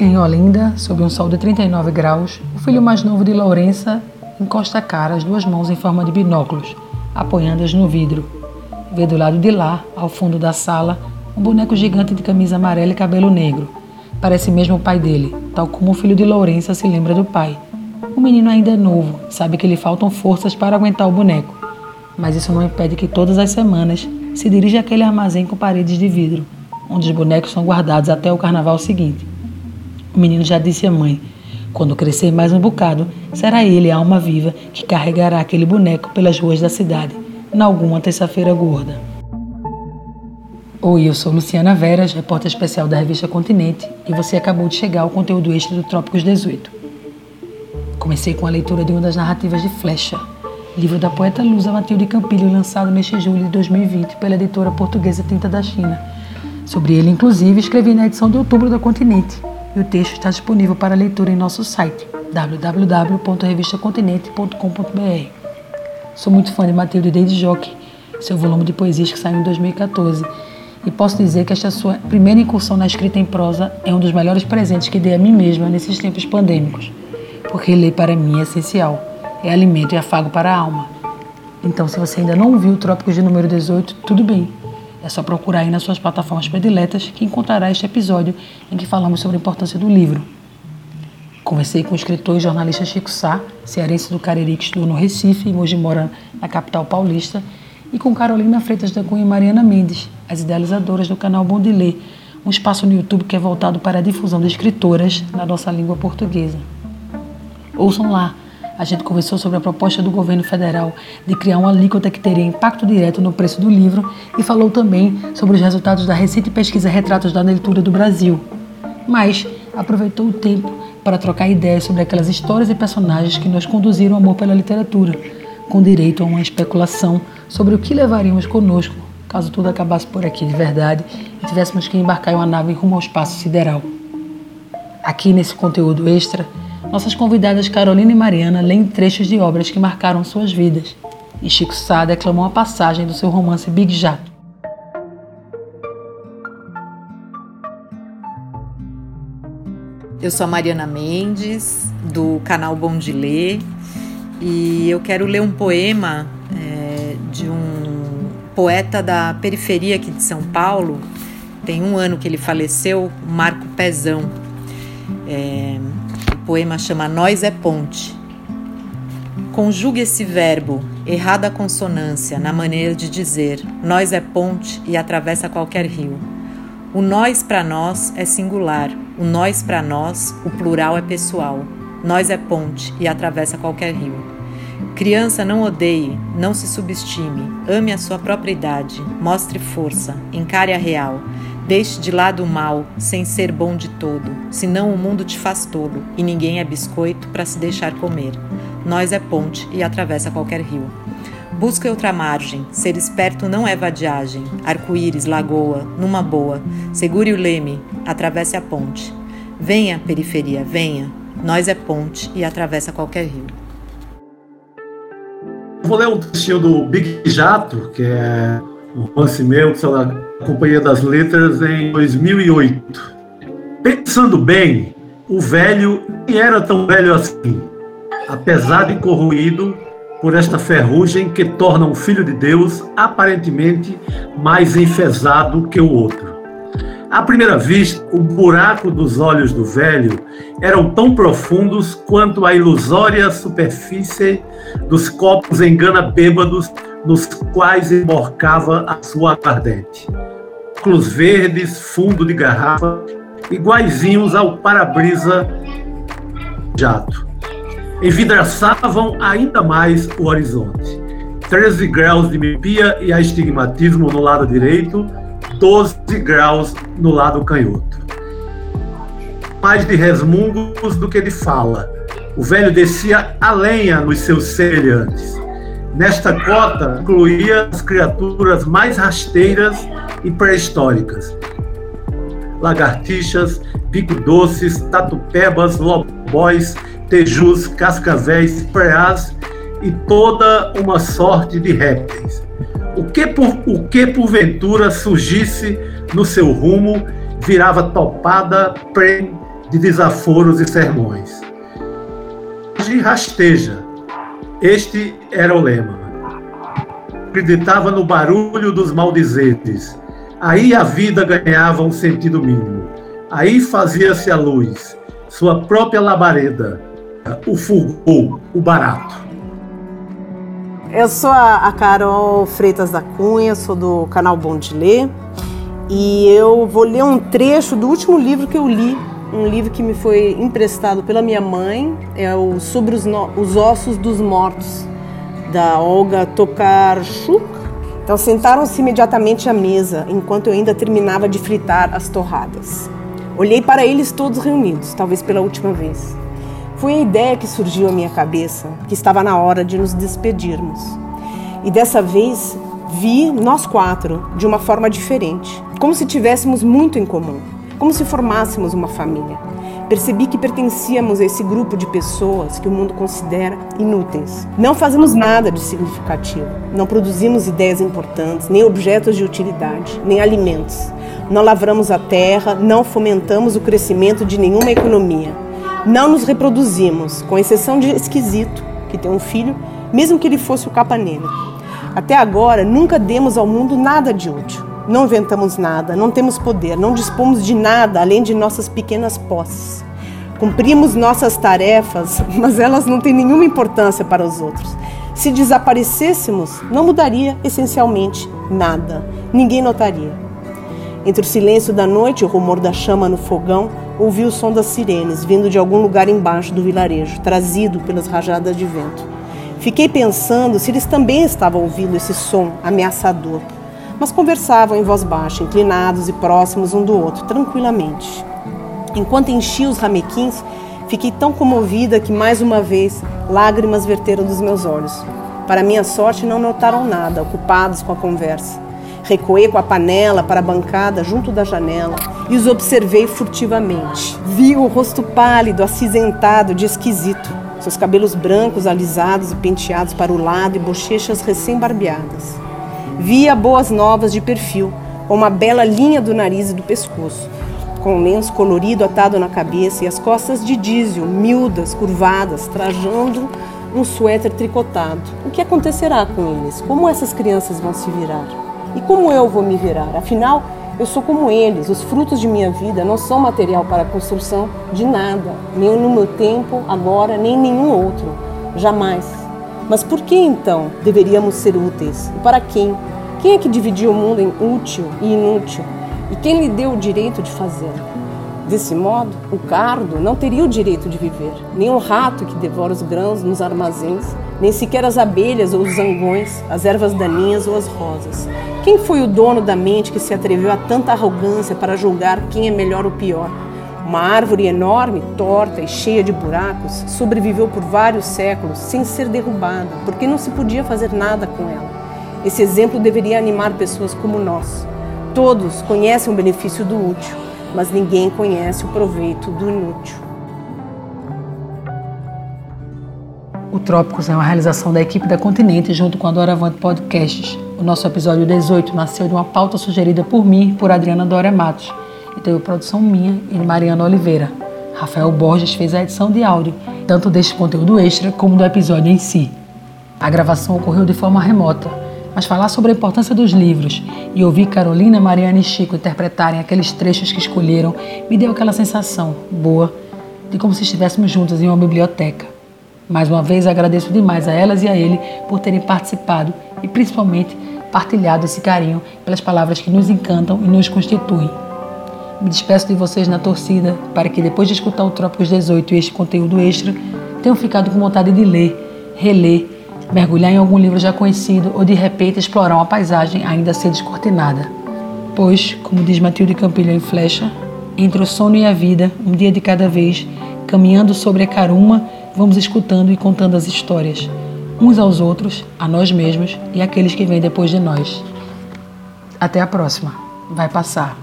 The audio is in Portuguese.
Em Olinda, sob um sol de 39 graus, o filho mais novo de Lourença encosta a cara, as duas mãos em forma de binóculos, apoiando-as no vidro. Vê do lado de lá, ao fundo da sala, um boneco gigante de camisa amarela e cabelo negro. Parece mesmo o pai dele, tal como o filho de Lourença se lembra do pai. O menino ainda é novo, sabe que lhe faltam forças para aguentar o boneco. Mas isso não impede que todas as semanas se dirija àquele armazém com paredes de vidro, onde os bonecos são guardados até o carnaval seguinte. O menino já disse à mãe: quando crescer mais um bocado, será ele a alma viva que carregará aquele boneco pelas ruas da cidade, na alguma terça-feira gorda. Oi, eu sou Luciana Veras, repórter especial da revista Continente, e você acabou de chegar ao conteúdo extra do Trópicos 18. Comecei com a leitura de uma das narrativas de Flecha, livro da poeta lusa Matilde Campilho, lançado neste julho de 2020 pela editora portuguesa Tinta da China. Sobre ele, inclusive, escrevi na edição de outubro da Continente, e o texto está disponível para leitura em nosso site www.revistacontinente.com.br. Sou muito fã de Matilde desde Jockey, seu volume de poesias que saiu em 2014, e posso dizer que esta sua primeira incursão na escrita em prosa é um dos melhores presentes que dei a mim mesma nesses tempos pandêmicos, porque ler para mim é essencial, é alimento e afago para a alma. Então, se você ainda não viu Trópicos de número 18, tudo bem, é só procurar aí nas suas plataformas prediletas que encontrará este episódio em que falamos sobre a importância do livro. Conversei com o escritor e jornalista Chico Sá, cearense do Cariri que estudou no Recife e hoje mora na capital paulista, e com Carolina Freitas da Cunha e Mariana Mendes, as idealizadoras do canal Bom de Ler, um espaço no YouTube que é voltado para a difusão de escritoras na nossa língua portuguesa. Ouçam lá a gente conversou sobre a proposta do governo federal de criar uma alíquota que teria impacto direto no preço do livro e falou também sobre os resultados da recente pesquisa Retratos da Leitura do Brasil. Mas aproveitou o tempo para trocar ideias sobre aquelas histórias e personagens que nos conduziram ao amor pela literatura, com direito a uma especulação sobre o que levaríamos conosco caso tudo acabasse por aqui de verdade e tivéssemos que embarcar em uma nave rumo ao espaço sideral. Aqui nesse conteúdo extra, nossas convidadas Carolina e Mariana leem trechos de obras que marcaram suas vidas. E Chico Sá declamou a passagem do seu romance Big Jato. Eu sou a Mariana Mendes, do canal Bom de Ler, e eu quero ler um poema é, de um poeta da periferia aqui de São Paulo. Tem um ano que ele faleceu, Marco Pezão. É, poema chama Nós é Ponte. Conjugue esse verbo, errada consonância, na maneira de dizer nós é ponte e atravessa qualquer rio. O nós para nós é singular, o nós para nós, o plural é pessoal. Nós é ponte e atravessa qualquer rio. Criança, não odeie, não se subestime, ame a sua própria idade, mostre força, encare a real. Deixe de lado o mal, sem ser bom de todo, senão o mundo te faz tolo, e ninguém é biscoito para se deixar comer. Nós é ponte e atravessa qualquer rio. Busque outra margem, ser esperto não é vadiagem. Arco-íris, lagoa, numa boa. Segure o leme, atravesse a ponte. Venha, periferia, venha. Nós é ponte e atravessa qualquer rio. Vou ler um trechinho do Big Jato, que é um romance meu, sei lá, Companhia das Letras, em 2008. Pensando bem, o velho nem era tão velho assim, apesar de corroído por esta ferrugem que torna um filho de Deus aparentemente mais enfesado que o outro. À primeira vista, o buraco dos olhos do velho eram tão profundos quanto a ilusória superfície dos copos engana bêbados nos quais emborcava a sua ardente óculos verdes, fundo de garrafa, iguaizinhos ao para-brisa jato. Envidraçavam ainda mais o horizonte. 13 graus de miopia e astigmatismo no lado direito, 12 graus no lado canhoto. Mais de resmungos do que de fala. O velho descia a lenha nos seus semelhantes. Nesta cota incluía as criaturas mais rasteiras e pré-históricas. Lagartixas, bico-doces, tatupebas, lobóis, tejus, cascavéis, preás e toda uma sorte de répteis. O que, por, o que porventura surgisse no seu rumo virava topada de desaforos e sermões. De rasteja, este era o lema. Acreditava no barulho dos maldizeres. Aí a vida ganhava um sentido mínimo. Aí fazia-se a luz, sua própria labareda, o fulgor, o barato. Eu sou a Carol Freitas da Cunha, sou do canal Bom de Ler e eu vou ler um trecho do último livro que eu li, um livro que me foi emprestado pela minha mãe, é o Sobre os, no... os Ossos dos Mortos, da Olga Tokarczuk. Então sentaram-se imediatamente à mesa, enquanto eu ainda terminava de fritar as torradas. Olhei para eles todos reunidos, talvez pela última vez. Foi a ideia que surgiu à minha cabeça, que estava na hora de nos despedirmos. E dessa vez vi nós quatro de uma forma diferente, como se tivéssemos muito em comum, como se formássemos uma família. Percebi que pertencíamos a esse grupo de pessoas que o mundo considera inúteis. Não fazemos nada de significativo, não produzimos ideias importantes, nem objetos de utilidade, nem alimentos. Não lavramos a terra, não fomentamos o crescimento de nenhuma economia. Não nos reproduzimos, com exceção de Esquisito, que tem um filho, mesmo que ele fosse o capa negra. Até agora, nunca demos ao mundo nada de útil. Não inventamos nada, não temos poder, não dispomos de nada além de nossas pequenas posses. Cumprimos nossas tarefas, mas elas não têm nenhuma importância para os outros. Se desaparecêssemos, não mudaria essencialmente nada. Ninguém notaria. Entre o silêncio da noite e o rumor da chama no fogão, ouvi o som das sirenes vindo de algum lugar embaixo do vilarejo, trazido pelas rajadas de vento. Fiquei pensando se eles também estavam ouvindo esse som ameaçador, mas conversavam em voz baixa, inclinados e próximos um do outro, tranquilamente. Enquanto enchia os ramequins, fiquei tão comovida que mais uma vez lágrimas verteram dos meus olhos. Para minha sorte, não notaram nada, ocupados com a conversa. Recuei com a panela para a bancada junto da janela e os observei furtivamente. Vi o rosto pálido, acinzentado de esquisito seus cabelos brancos alisados e penteados para o lado e bochechas recém-barbeadas. Via boas novas de perfil, com uma bela linha do nariz e do pescoço, com um lenço colorido atado na cabeça e as costas de dízio, miúdas, curvadas, trajando um suéter tricotado. O que acontecerá com eles? Como essas crianças vão se virar? E como eu vou me virar? Afinal, eu sou como eles, os frutos de minha vida não são material para a construção de nada, nem no meu tempo, agora, nem nenhum outro, jamais. Mas por que então deveríamos ser úteis? E para quem? Quem é que dividiu o mundo em útil e inútil? E quem lhe deu o direito de fazê-lo? Desse modo, o cardo não teria o direito de viver, nem o rato que devora os grãos nos armazéns, nem sequer as abelhas ou os zangões, as ervas daninhas ou as rosas. Quem foi o dono da mente que se atreveu a tanta arrogância para julgar quem é melhor ou pior? Uma árvore enorme, torta e cheia de buracos, sobreviveu por vários séculos sem ser derrubada, porque não se podia fazer nada com ela. Esse exemplo deveria animar pessoas como nós. Todos conhecem o benefício do útil, mas ninguém conhece o proveito do inútil. O Trópicos é uma realização da equipe da Continente junto com a Doravante Podcasts. O nosso episódio 18 nasceu de uma pauta sugerida por mim e por Adriana Dória Matos e teve produção minha e de Mariana Oliveira. Rafael Borges fez a edição de áudio, tanto deste conteúdo extra como do episódio em si. A gravação ocorreu de forma remota, mas falar sobre a importância dos livros e ouvir Carolina, Mariana e Chico interpretarem aqueles trechos que escolheram me deu aquela sensação boa de como se estivéssemos juntos em uma biblioteca. Mais uma vez agradeço demais a elas e a ele por terem participado e principalmente partilhado esse carinho pelas palavras que nos encantam e nos constituem. Me despeço de vocês na torcida para que depois de escutar o Trópicos 18 e este conteúdo extra, tenham ficado com vontade de ler, reler mergulhar em algum livro já conhecido ou de repente explorar uma paisagem ainda a ser descortinada. Pois, como diz Matilde Campilho em Flecha, entre o sono e a vida, um dia de cada vez, caminhando sobre a caruma, vamos escutando e contando as histórias, uns aos outros, a nós mesmos e àqueles que vêm depois de nós. Até a próxima. Vai passar.